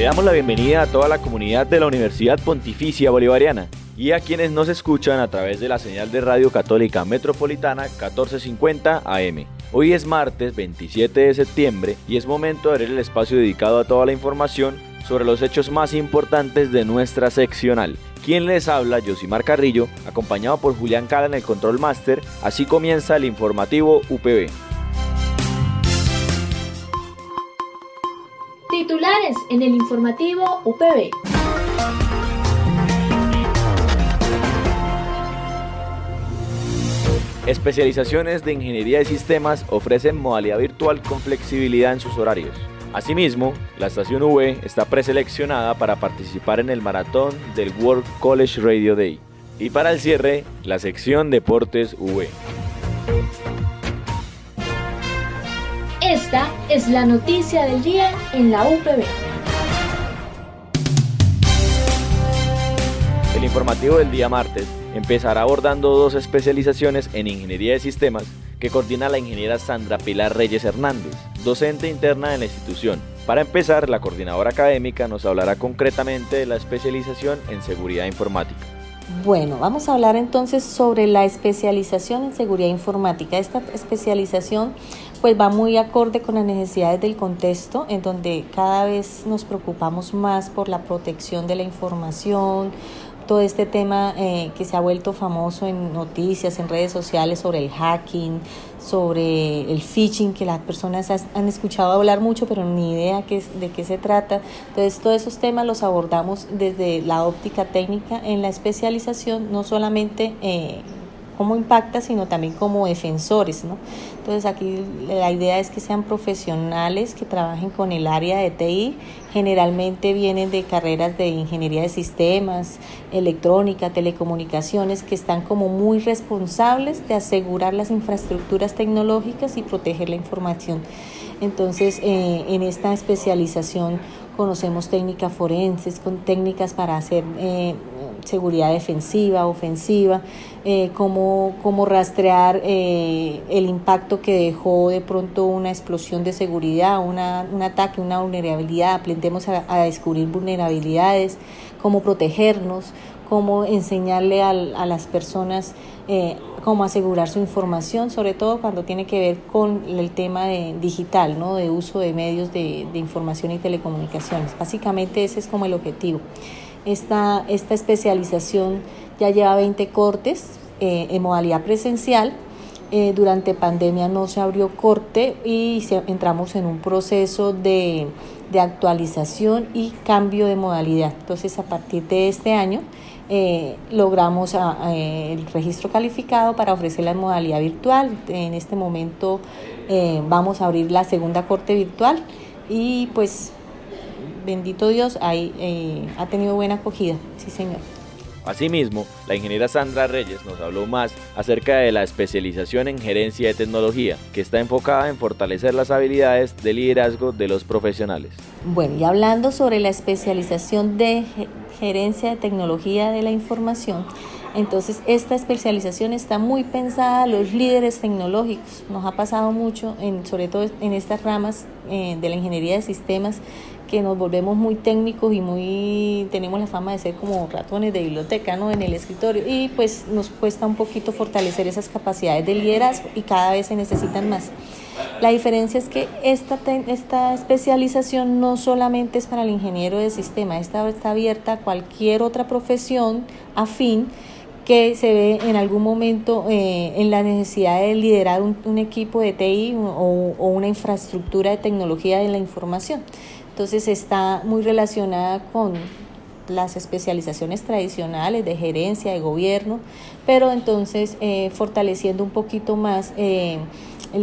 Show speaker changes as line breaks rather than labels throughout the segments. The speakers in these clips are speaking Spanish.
Le damos la bienvenida a toda la comunidad de la Universidad Pontificia Bolivariana y a quienes nos escuchan a través de la señal de Radio Católica Metropolitana 1450 AM. Hoy es martes 27 de septiembre y es momento de abrir el espacio dedicado a toda la información sobre los hechos más importantes de nuestra seccional. Quien les habla, Josimar Carrillo, acompañado por Julián Cala en el Control Master. Así comienza el informativo UPB.
Titulares en el informativo UPB.
Especializaciones de Ingeniería de Sistemas ofrecen modalidad virtual con flexibilidad en sus horarios. Asimismo, la estación V está preseleccionada para participar en el maratón del World College Radio Day. Y para el cierre, la sección Deportes V.
Esta es la noticia del día en la UPB.
El informativo del día martes empezará abordando dos especializaciones en ingeniería de sistemas que coordina la ingeniera Sandra Pilar Reyes Hernández, docente interna de la institución. Para empezar, la coordinadora académica nos hablará concretamente de la especialización en seguridad informática.
Bueno, vamos a hablar entonces sobre la especialización en seguridad informática. Esta especialización pues va muy acorde con las necesidades del contexto, en donde cada vez nos preocupamos más por la protección de la información, todo este tema eh, que se ha vuelto famoso en noticias, en redes sociales sobre el hacking, sobre el phishing, que las personas han escuchado hablar mucho, pero ni idea de qué se trata. Entonces, todos esos temas los abordamos desde la óptica técnica en la especialización, no solamente... Eh, cómo impacta, sino también como defensores, ¿no? Entonces aquí la idea es que sean profesionales que trabajen con el área de TI, generalmente vienen de carreras de ingeniería de sistemas, electrónica, telecomunicaciones, que están como muy responsables de asegurar las infraestructuras tecnológicas y proteger la información. Entonces, eh, en esta especialización conocemos técnicas forenses, con técnicas para hacer eh, seguridad defensiva, ofensiva, eh, cómo, rastrear eh, el impacto que dejó de pronto una explosión de seguridad, una, un ataque, una vulnerabilidad, aprendemos a, descubrir vulnerabilidades, cómo protegernos, cómo enseñarle a, las personas eh, cómo asegurar su información, sobre todo cuando tiene que ver con el tema de digital, ¿no? de uso de medios de, de información y telecomunicaciones. Básicamente ese es como el objetivo. Esta, esta especialización ya lleva 20 cortes eh, en modalidad presencial. Eh, durante pandemia no se abrió corte y entramos en un proceso de, actualización y cambio de modalidad. Entonces, a partir de este año, eh, logramos el registro calificado para ofrecer la modalidad virtual. En este momento vamos a abrir la segunda corte virtual y pues bendito Dios, eh, ha tenido buena acogida, sí señor.
Asimismo, la ingeniera Sandra Reyes nos habló más acerca de la especialización en gerencia de tecnología, que está enfocada en fortalecer las habilidades de liderazgo de los profesionales.
Bueno, y hablando sobre la especialización de gerencia de tecnología de la información, entonces, esta especialización está muy pensada a los líderes tecnológicos. Nos ha pasado mucho, en, sobre todo en estas ramas eh, de la ingeniería de sistemas, que nos volvemos muy técnicos y muy tenemos la fama de ser como ratones de biblioteca, ¿no? En el escritorio y pues nos cuesta un poquito fortalecer esas capacidades de liderazgo y cada vez se necesitan más. La diferencia es que esta, esta especialización no solamente es para el ingeniero de sistema, esta está abierta a cualquier otra profesión afín que se ve en algún momento eh, en la necesidad de liderar un, equipo de TI o, o, una infraestructura de tecnología de la información. Entonces está muy relacionada con las especializaciones tradicionales de gerencia, de gobierno, pero entonces eh, fortaleciendo un poquito más eh,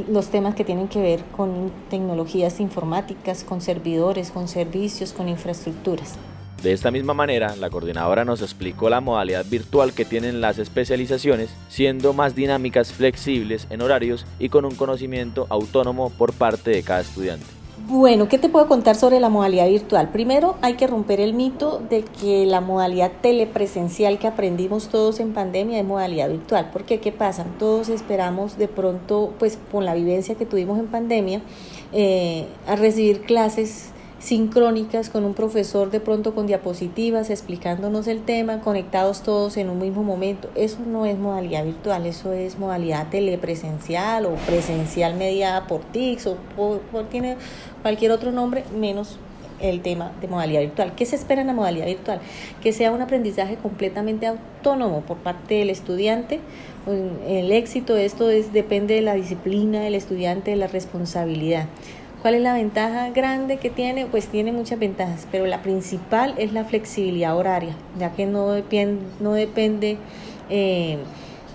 los temas que tienen que ver con tecnologías informáticas, con servidores, con servicios, con infraestructuras.
De esta misma manera, la coordinadora nos explicó la modalidad virtual que tienen las especializaciones, siendo más dinámicas, flexibles en horarios y con un conocimiento autónomo por parte de cada estudiante.
Bueno, ¿qué te puedo contar sobre la modalidad virtual? Primero, hay que romper el mito de que la modalidad telepresencial que aprendimos todos en pandemia es modalidad virtual. Porque, ¿qué pasa? Todos esperamos de pronto, pues con la vivencia que tuvimos en pandemia, eh, a recibir clases sincrónicas con un profesor de pronto con diapositivas explicándonos el tema, conectados todos en un mismo momento. Eso no es modalidad virtual, eso es modalidad telepresencial o presencial mediada por TICS o por, tiene cualquier otro nombre menos el tema de modalidad virtual. ¿Qué se espera en la modalidad virtual? Que sea un aprendizaje completamente autónomo por parte del estudiante. El éxito de esto es, depende de la disciplina del estudiante, de la responsabilidad. ¿Cuál es la ventaja grande que tiene? Pues tiene muchas ventajas, pero la principal es la flexibilidad horaria, ya que no, depende, no depende eh,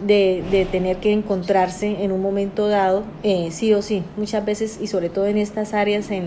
de, tener que encontrarse en un momento dado, eh, sí o sí. Muchas veces, y sobre todo en estas áreas en,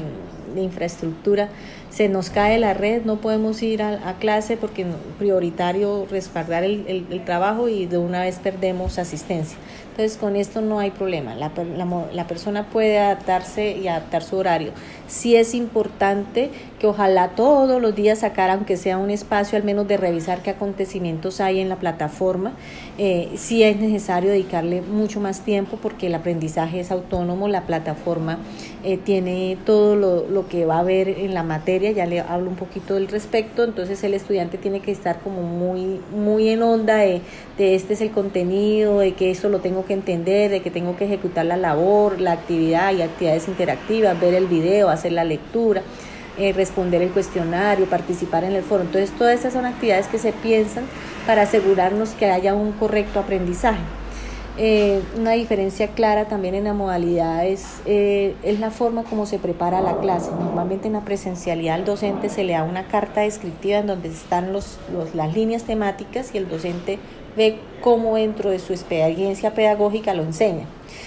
de infraestructura, se nos cae la red, no podemos ir a, clase porque prioritario respaldar el, trabajo y de una vez perdemos asistencia. Entonces con esto no hay problema, la, la, la persona puede adaptarse y adaptar su horario. Sí es importante que ojalá todos los días sacar, aunque sea un espacio al menos de revisar qué acontecimientos hay en la plataforma. Eh, sí es necesario dedicarle mucho más tiempo porque el aprendizaje es autónomo, la plataforma eh, tiene todo lo, lo que va a ver en la materia ya le hablo un poquito del respecto, entonces el estudiante tiene que estar como muy, muy en onda de, de este es el contenido, de que eso lo tengo que entender, de que tengo que ejecutar la labor, la actividad y actividades interactivas, ver el video, hacer la lectura. Eh, responder el cuestionario, participar en el foro. Entonces, todas esas son actividades que se piensan para asegurarnos que haya un correcto aprendizaje. Eh, una diferencia clara también en la modalidad es, eh, es la forma como se prepara la clase. Normalmente en la presencialidad al docente se le da una carta descriptiva en donde están los, las líneas temáticas y el docente ve cómo dentro de su experiencia pedagógica lo enseña.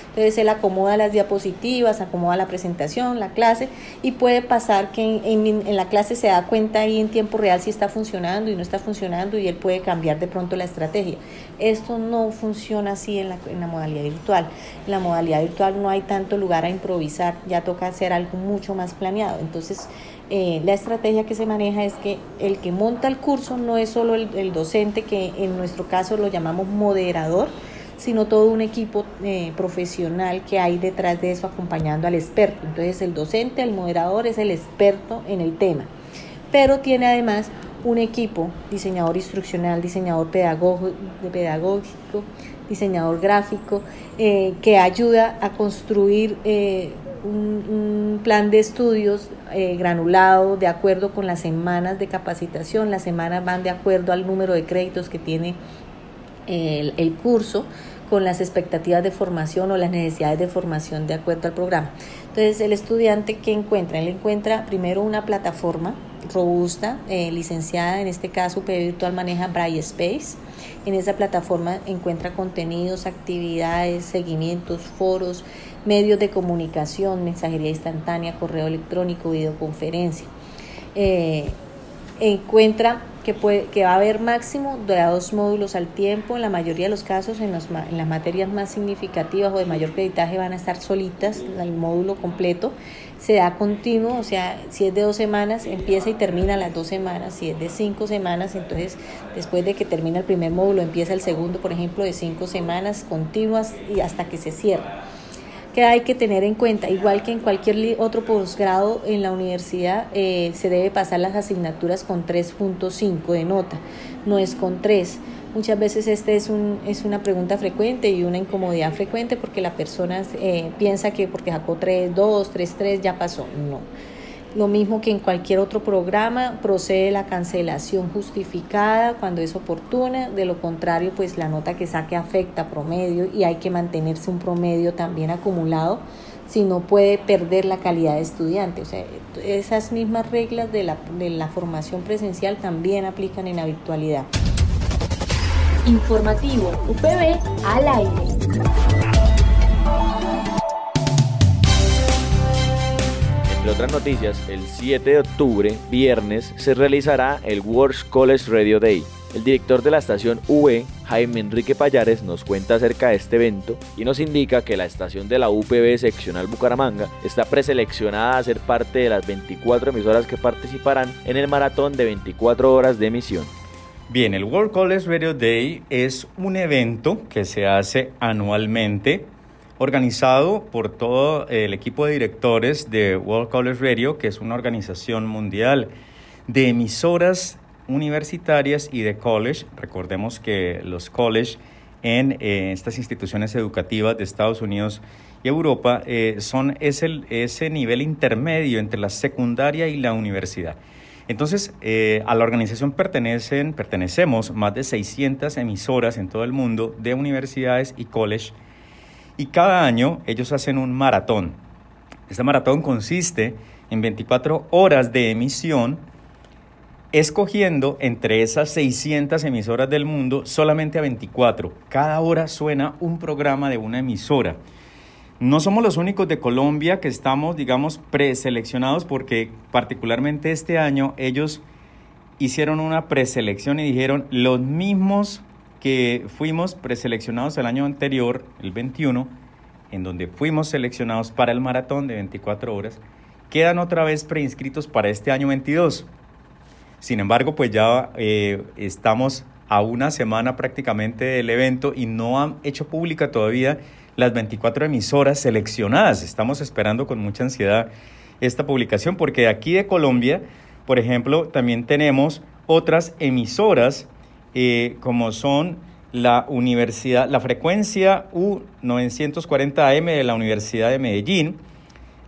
Entonces él acomoda las diapositivas, acomoda la presentación, la clase y puede pasar que en, la clase se da cuenta ahí en tiempo real si está funcionando y no está funcionando y él puede cambiar de pronto la estrategia. Esto no funciona así en la, modalidad virtual. En la modalidad virtual no hay tanto lugar a improvisar, ya toca hacer algo mucho más planeado. Entonces eh, la estrategia que se maneja es que el que monta el curso no es solo el docente, que en nuestro caso lo llamamos moderador, sino todo un equipo eh, profesional que hay detrás de eso acompañando al experto. Entonces el docente, el moderador es el experto en el tema, pero tiene además un equipo, diseñador instruccional, diseñador pedagógico, diseñador gráfico, eh, que ayuda a construir eh, un, plan de estudios granulado de acuerdo con las semanas de capacitación. Las semanas van de acuerdo al número de créditos que tiene el, curso con las expectativas de formación o las necesidades de formación de acuerdo al programa. Entonces, el estudiante que encuentra, él encuentra primero una plataforma robusta, eh, licenciada, en este caso UPB Virtual maneja Braille Space. En esa plataforma encuentra contenidos, actividades, seguimientos, foros, medios de comunicación, mensajería instantánea, correo electrónico, videoconferencia. Eh, encuentra que, puede, que va a haber máximo de dos módulos al tiempo. En la mayoría de los casos, en, en las materias más significativas o de mayor creditaje, van a estar solitas el módulo completo. Se da continuo, o sea, si es de dos semanas, empieza y termina las dos semanas. Si es de cinco semanas, entonces después de que termina el primer módulo, empieza el segundo, por ejemplo, de cinco semanas continuas y hasta que se cierra que hay que tener en cuenta, igual que en cualquier otro posgrado en la universidad, eh, se debe pasar las asignaturas con 3.5 de nota, no es con 3. Muchas veces este es, un, es una pregunta frecuente y una incomodidad frecuente porque la persona eh, piensa que porque sacó 3, 2, 3, 3 ya pasó. No lo mismo que en cualquier otro programa, procede la cancelación justificada cuando es oportuna, de lo contrario, pues la nota que saque afecta promedio y hay que mantenerse un promedio también acumulado, si no puede perder la calidad de estudiante. O sea, esas mismas reglas de la, de la formación presencial también aplican en la virtualidad.
Informativo UPB al aire.
Entre otras noticias, el 7 de octubre, viernes, se realizará el World College Radio Day. El director de la estación V, Jaime Enrique Payares, nos cuenta acerca de este evento y nos indica que la estación de la UPB seccional Bucaramanga está preseleccionada a ser parte de las 24 emisoras que participarán en el maratón de 24 horas de emisión.
Bien, el World College Radio Day es un evento que se hace anualmente organizado por todo el equipo de directores de World College Radio, que es una organización mundial de emisoras universitarias y de college. Recordemos que los college en eh, estas instituciones educativas de Estados Unidos y Europa eh, son ese, ese nivel intermedio entre la secundaria y la universidad. Entonces, eh, a la organización pertenecen, pertenecemos más de 600 emisoras en todo el mundo de universidades y college y cada año ellos hacen un maratón. Este maratón consiste en 24 horas de emisión escogiendo entre esas 600 emisoras del mundo solamente a 24. Cada hora suena un programa de una emisora. No somos los únicos de Colombia que estamos, digamos, preseleccionados porque particularmente este año ellos hicieron una preselección y dijeron los mismos que fuimos preseleccionados el año anterior, el 21, en donde fuimos seleccionados para el maratón de 24 horas, quedan otra vez preinscritos para este año 22. Sin embargo, pues ya eh, estamos a una semana prácticamente del evento y no han hecho pública todavía las 24 emisoras seleccionadas. Estamos esperando con mucha ansiedad esta publicación porque aquí de Colombia, por ejemplo, también tenemos otras emisoras eh, como son la universidad, la frecuencia U940AM de la Universidad de Medellín,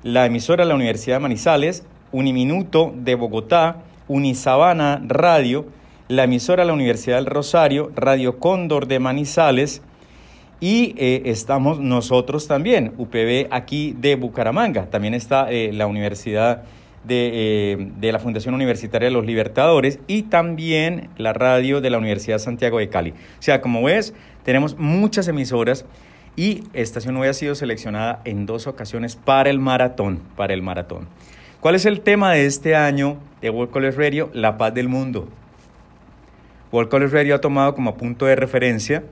la emisora de la Universidad de Manizales, Uniminuto de Bogotá, Unisabana Radio, la emisora de la Universidad del Rosario, Radio Cóndor de Manizales, y eh, estamos nosotros también, UPB aquí de Bucaramanga. También está eh, la Universidad de, eh, de, la Fundación Universitaria de los Libertadores y también la radio de la Universidad Santiago de Cali. O sea, como ves, tenemos muchas emisoras y Estación 9 ha sido seleccionada en dos ocasiones para el maratón, para el maratón. ¿Cuál es el tema de este año de World College Radio? La paz del mundo. World College Radio ha tomado como punto de referencia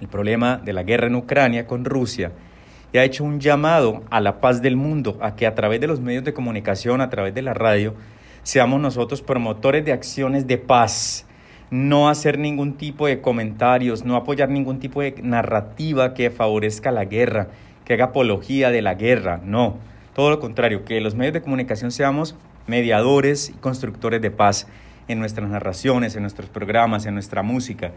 el problema de la guerra en Ucrania con Rusia y ha hecho un llamado a la paz del mundo, a que a través de los medios de comunicación, a través de la radio, seamos nosotros promotores de acciones de paz, no hacer ningún tipo de comentarios, no apoyar ningún tipo de narrativa que favorezca la guerra, que haga apología de la guerra, no, todo lo contrario, que los medios de comunicación seamos mediadores y constructores de paz en nuestras narraciones, en nuestros programas, en nuestra música.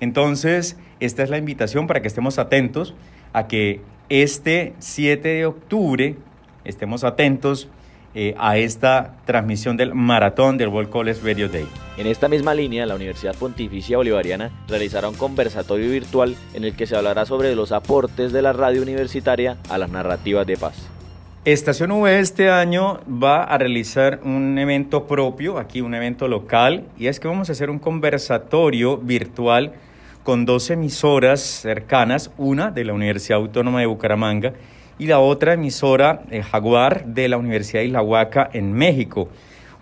Entonces, esta es la invitación para que estemos atentos a que este 7 de octubre estemos atentos eh, a esta transmisión del maratón del World College Radio Day.
En esta misma línea, la Universidad Pontificia Bolivariana realizará un conversatorio virtual en el que se hablará sobre los aportes de la radio universitaria a las narrativas de paz.
Estación V este año va a realizar un evento propio, aquí un evento local, y es que vamos a hacer un conversatorio virtual con dos emisoras cercanas, una de la Universidad Autónoma de Bucaramanga y la otra emisora eh, Jaguar de la Universidad de Islahuaca en México.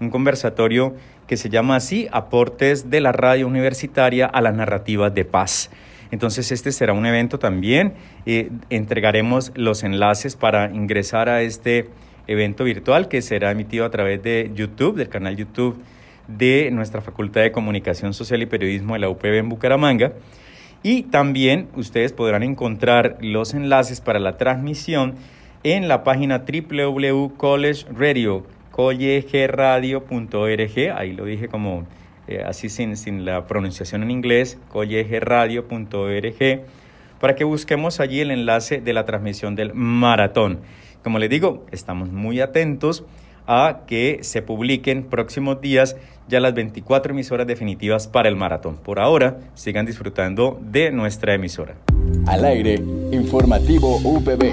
Un conversatorio que se llama así Aportes de la Radio Universitaria a las Narrativas de Paz. Entonces este será un evento también. Eh, entregaremos los enlaces para ingresar a este evento virtual que será emitido a través de YouTube, del canal YouTube de nuestra Facultad de Comunicación Social y Periodismo de la UPB en Bucaramanga. Y también ustedes podrán encontrar los enlaces para la transmisión en la página www.collegeradio.org. Ahí lo dije como eh, así sin, sin la pronunciación en inglés, collegeradio.org, para que busquemos allí el enlace de la transmisión del maratón. Como les digo, estamos muy atentos a que se publiquen próximos días ya las 24 emisoras definitivas para el maratón. Por ahora, sigan disfrutando de nuestra emisora.
Al aire, informativo UPB.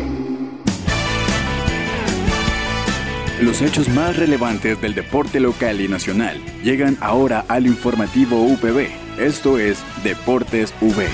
Los hechos más relevantes del deporte local y nacional llegan ahora al informativo UPB. Esto es Deportes V.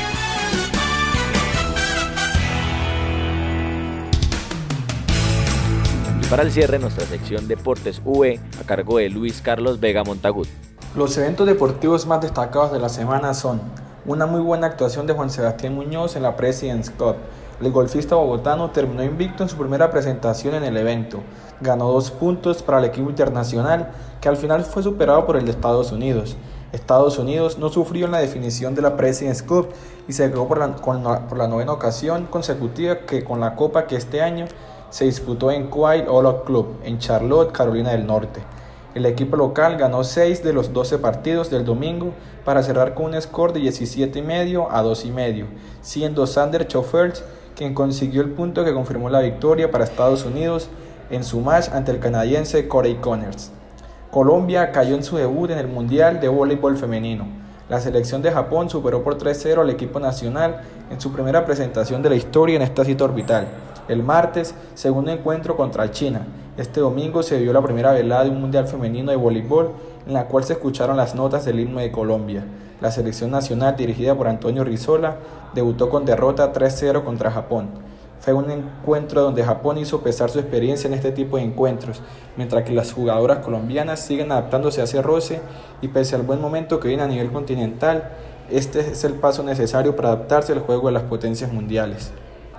Para el cierre, nuestra sección Deportes V a cargo de Luis Carlos Vega Montagut.
Los eventos deportivos más destacados de la semana son una muy buena actuación de Juan Sebastián Muñoz en la President's Cup. El golfista bogotano terminó invicto en su primera presentación en el evento. Ganó dos puntos para el equipo internacional, que al final fue superado por el de Estados Unidos. Estados Unidos no sufrió en la definición de la President's Cup y se quedó por la, por la novena ocasión consecutiva que con la copa que este año se disputó en Quiet All Club en Charlotte, Carolina del Norte. El equipo local ganó 6 de los 12 partidos del domingo para cerrar con un score de 17,5 a 2,5, siendo Sander Schoffers quien consiguió el punto que confirmó la victoria para Estados Unidos en su match ante el canadiense Corey Connors. Colombia cayó en su debut en el Mundial de Voleibol Femenino. La selección de Japón superó por 3-0 al equipo nacional en su primera presentación de la historia en esta cita orbital. El martes, segundo encuentro contra China. Este domingo se dio la primera velada de un Mundial Femenino de Voleibol en la cual se escucharon las notas del himno de Colombia. La selección nacional dirigida por Antonio Rizola debutó con derrota 3-0 contra Japón. Fue un encuentro donde Japón hizo pesar su experiencia en este tipo de encuentros, mientras que las jugadoras colombianas siguen adaptándose a ese roce y pese al buen momento que viene a nivel continental, este es el paso necesario para adaptarse al juego de las potencias mundiales.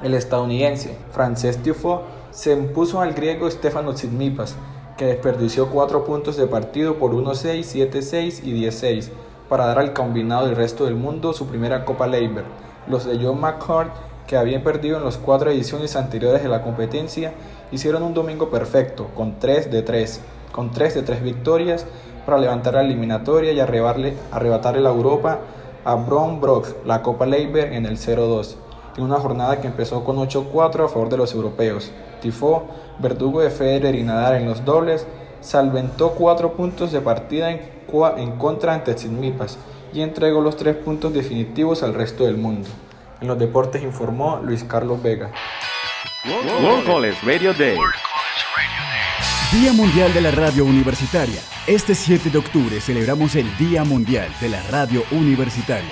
El estadounidense Frances Tiafoe se impuso al griego Stefano Tsitsipas, que desperdició cuatro puntos de partido por 1-6, 7-6 y 10-6 para dar al combinado del resto del mundo su primera Copa Leiber. Los de John McCart que habían perdido en las cuatro ediciones anteriores de la competencia, hicieron un domingo perfecto, con 3 de 3, con 3 de 3 victorias para levantar la eliminatoria y arrebatarle la Europa a Bron Brock, la Copa Leiber en el 0-2, en una jornada que empezó con 8-4 a favor de los europeos. Tifo, verdugo de Federer y Nadal en los dobles, salventó 4 puntos de partida en, en contra ante Tsitsipas y entregó los 3 puntos definitivos al resto del mundo. En los deportes informó Luis Carlos Vega.
World College Radio Day.
Día Mundial de la Radio Universitaria. Este 7 de octubre celebramos el Día Mundial de la Radio Universitaria.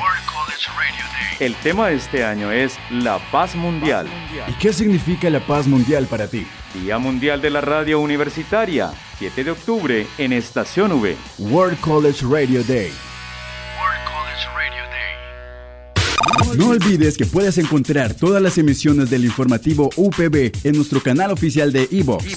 El tema de este año es la paz mundial.
¿Y qué significa la paz mundial para ti?
Día Mundial de la Radio Universitaria, 7 de octubre en Estación V.
World College Radio Day. No olvides que puedes encontrar todas las emisiones del informativo UPB en nuestro canal oficial de iVox,